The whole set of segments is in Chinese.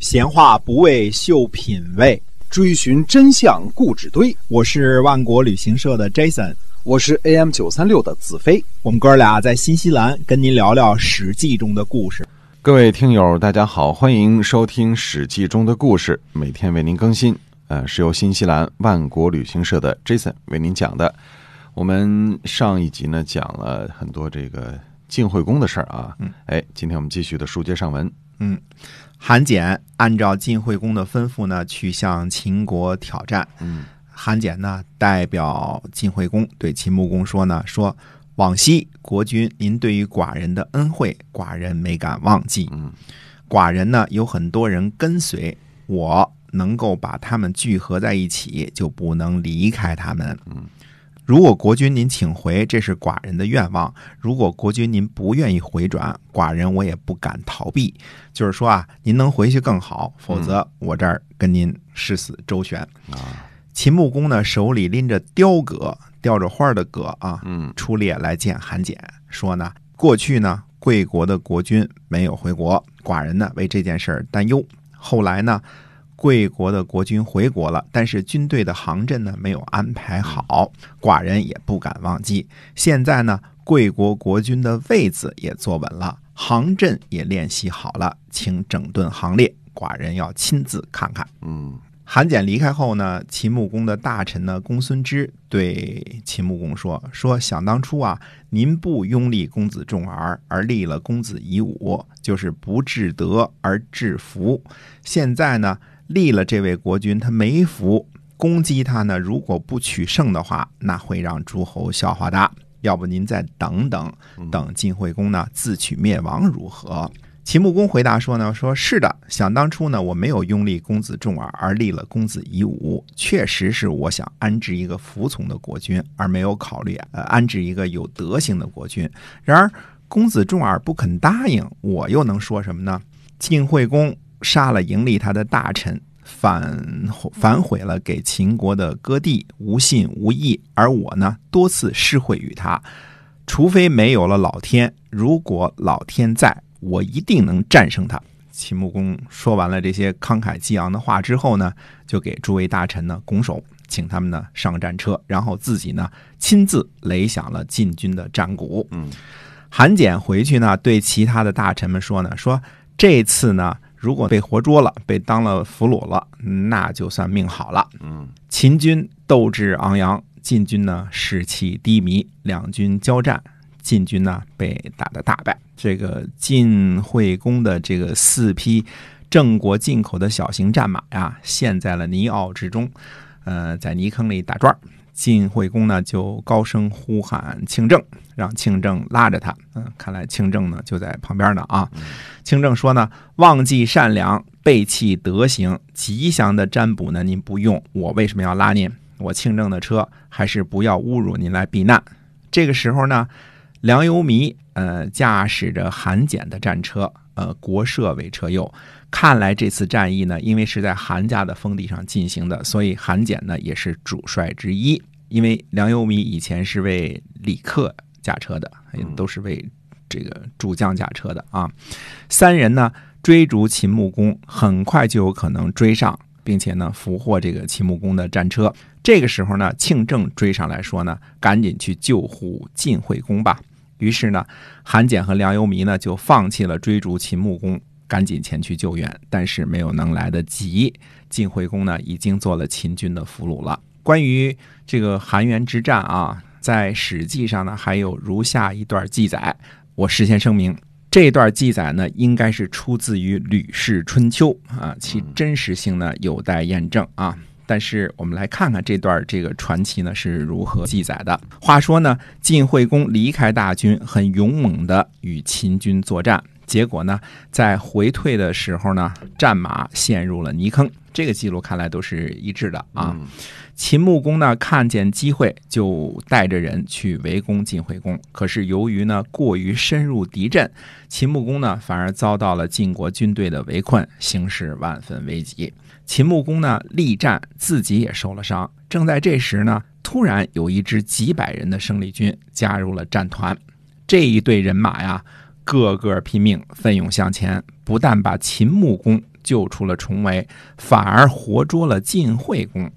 闲话不为秀品味，追寻真相故纸堆。我是万国旅行社的 Jason，我是 AM 九三六的子飞。我们哥俩在新西兰跟您聊聊《史记》中的故事。各位听友，大家好，欢迎收听《史记》中的故事，每天为您更新。呃，是由新西兰万国旅行社的 Jason 为您讲的。我们上一集呢讲了很多这个晋惠公的事儿啊，嗯，哎，今天我们继续的书接上文。嗯，韩简按照晋惠公的吩咐呢，去向秦国挑战。嗯，韩简呢代表晋惠公对秦穆公说呢，说往昔国君您对于寡人的恩惠，寡人没敢忘记。嗯，寡人呢有很多人跟随我。能够把他们聚合在一起，就不能离开他们。嗯，如果国君您请回，这是寡人的愿望；如果国君您不愿意回转，寡人我也不敢逃避。就是说啊，您能回去更好，否则我这儿跟您誓死周旋。啊，秦穆公呢，手里拎着雕戈，雕着花的戈啊，嗯，出列来见韩简，说呢，过去呢，贵国的国君没有回国，寡人呢为这件事儿担忧。后来呢？贵国的国君回国了，但是军队的行阵呢没有安排好，寡人也不敢忘记。现在呢，贵国国君的位子也坐稳了，行阵也练习好了，请整顿行列，寡人要亲自看看。嗯，韩简离开后呢，秦穆公的大臣呢，公孙支对秦穆公说：“说想当初啊，您不拥立公子重耳，而立了公子夷吾，就是不治德而治福。现在呢。”立了这位国君，他没福，攻击他呢。如果不取胜的话，那会让诸侯笑话的。要不您再等等，等晋惠公呢自取灭亡如何？秦穆公回答说呢，说是的，想当初呢，我没有拥立公子重耳，而立了公子夷吾，确实是我想安置一个服从的国君，而没有考虑呃安置一个有德行的国君。然而公子重耳不肯答应，我又能说什么呢？晋惠公。杀了营立他的大臣，反反悔了给秦国的割地，无信无义。而我呢，多次施惠于他，除非没有了老天，如果老天在，我一定能战胜他。秦穆公说完了这些慷慨激昂的话之后呢，就给诸位大臣呢拱手，请他们呢上战车，然后自己呢亲自擂响了晋军的战鼓。嗯，韩简回去呢，对其他的大臣们说呢，说这次呢。如果被活捉了，被当了俘虏了，那就算命好了。嗯，秦军斗志昂扬，晋军呢士气低迷，两军交战，晋军呢被打得大败。这个晋惠公的这个四匹郑国进口的小型战马呀，陷在了泥坳之中，呃，在泥坑里打转。晋惠公呢就高声呼喊庆正，让庆正拉着他。嗯，看来庆正呢就在旁边呢啊。庆正说呢，忘记善良，背弃德行，吉祥的占卜呢您不用，我为什么要拉您？我庆正的车还是不要侮辱您来避难。这个时候呢，梁由弥呃驾驶着韩简的战车，呃国社为车右。看来这次战役呢，因为是在韩家的封地上进行的，所以韩简呢也是主帅之一。因为梁由弥以前是为李克驾车的，都是为这个主将驾车的啊。三人呢追逐秦穆公，很快就有可能追上，并且呢俘获这个秦穆公的战车。这个时候呢，庆正追上来说呢，赶紧去救护晋惠公吧。于是呢，韩简和梁由弥呢就放弃了追逐秦穆公，赶紧前去救援，但是没有能来得及。晋惠公呢已经做了秦军的俘虏了。关于这个韩元之战啊，在史记上呢，还有如下一段记载。我事先声明，这段记载呢，应该是出自于《吕氏春秋》啊，其真实性呢有待验证啊。但是我们来看看这段这个传奇呢是如何记载的。话说呢，晋惠公离开大军，很勇猛的与秦军作战，结果呢，在回退的时候呢，战马陷入了泥坑。这个记录看来都是一致的啊。秦穆公呢，看见机会就带着人去围攻晋惠公，可是由于呢过于深入敌阵，秦穆公呢反而遭到了晋国军队的围困，形势万分危急。秦穆公呢力战，自己也受了伤。正在这时呢，突然有一支几百人的生力军加入了战团，这一队人马呀，个个拼命，奋勇向前，不但把秦穆公救出了重围，反而活捉了晋惠公。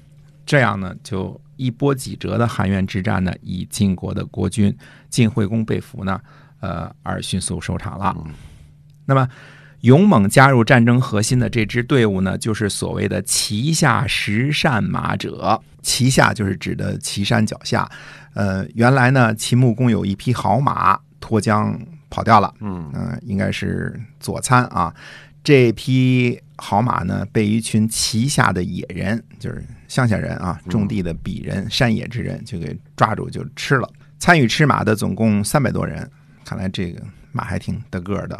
这样呢，就一波几折的韩元之战呢，以晋国的国君晋惠公被俘呢，呃，而迅速收场了。那么，勇猛加入战争核心的这支队伍呢，就是所谓的旗下十善马者。旗下就是指的岐山脚下。呃，原来呢，秦穆公有一匹好马脱缰跑掉了，嗯嗯、应该是左参啊。这匹好马呢，被一群旗下的野人，就是乡下人啊，种地的鄙人、山野之人，就给抓住就吃了。参与吃马的总共三百多人，看来这个马还挺得个儿的，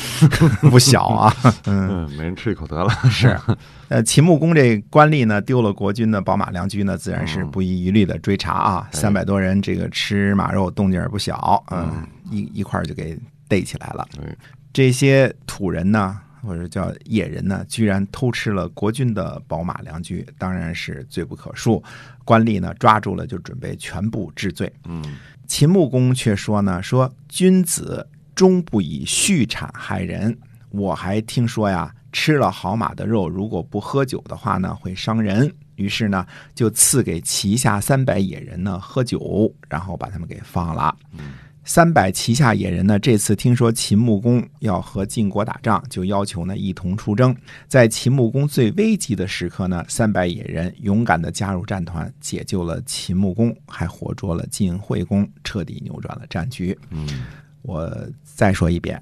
不小啊。嗯，嗯，每人吃一口得了。是，呃，秦穆公这官吏呢，丢了国君的宝马良驹呢，自然是不遗余力的追查啊。哎三百多人，这个吃马肉动静也不小，嗯，一一块就给逮起来了。对，这些土人呢，或者叫野人呢，居然偷吃了国君的宝马良驹，当然是罪不可恕。官吏呢抓住了，就准备全部治罪。嗯秦穆公却说呢，说君子终不以畜产害人。我还听说呀，吃了好马的肉，如果不喝酒的话呢，会伤人。于是呢，就赐给旗下三百野人呢喝酒，然后把他们给放了。三百旗下野人呢，这次听说秦穆公要和晋国打仗，就要求呢一同出征。在秦穆公最危急的时刻呢，三百野人勇敢地加入战团，解救了秦穆公，还活捉了晋惠公，彻底扭转了战局。嗯我再说一遍，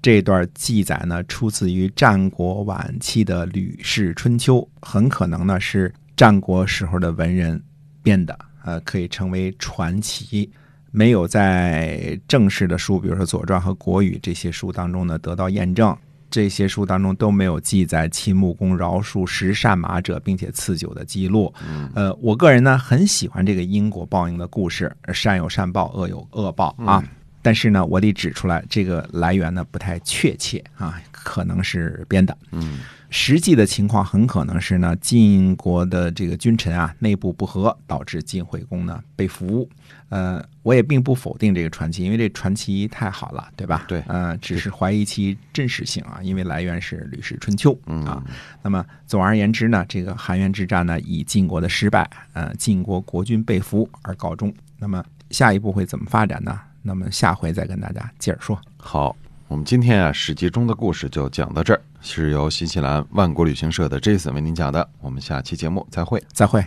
这段记载呢，出自于战国晚期的《吕氏春秋》，很可能呢是战国时候的文人编的，呃，可以称为传奇。没有在正式的书，比如说《左传》和《国语》这些书当中呢得到验证。这些书当中都没有记载秦穆公饶恕十善马者，并且赐酒的记录。呃，我个人呢很喜欢这个因果报应的故事，善有善报，恶有恶报啊。但是呢，我得指出来，这个来源呢不太确切啊，可能是编的。嗯实际的情况很可能是呢，晋国的这个君臣啊内部不和，导致晋惠公呢被俘。呃，我也并不否定这个传奇，因为这传奇太好了，对吧？对呃，只是怀疑其真实性啊，因为来源是《吕氏春秋》嗯啊。那么总而言之呢，这个韩元之战呢，以晋国的失败，呃，晋国国君被俘而告终。那么下一步会怎么发展呢？那么下回再跟大家接着说。好，我们今天啊《史记》中的故事就讲到这儿，是由新西兰万国旅行社的 Jason 为您讲的。我们下期节目再会。再会。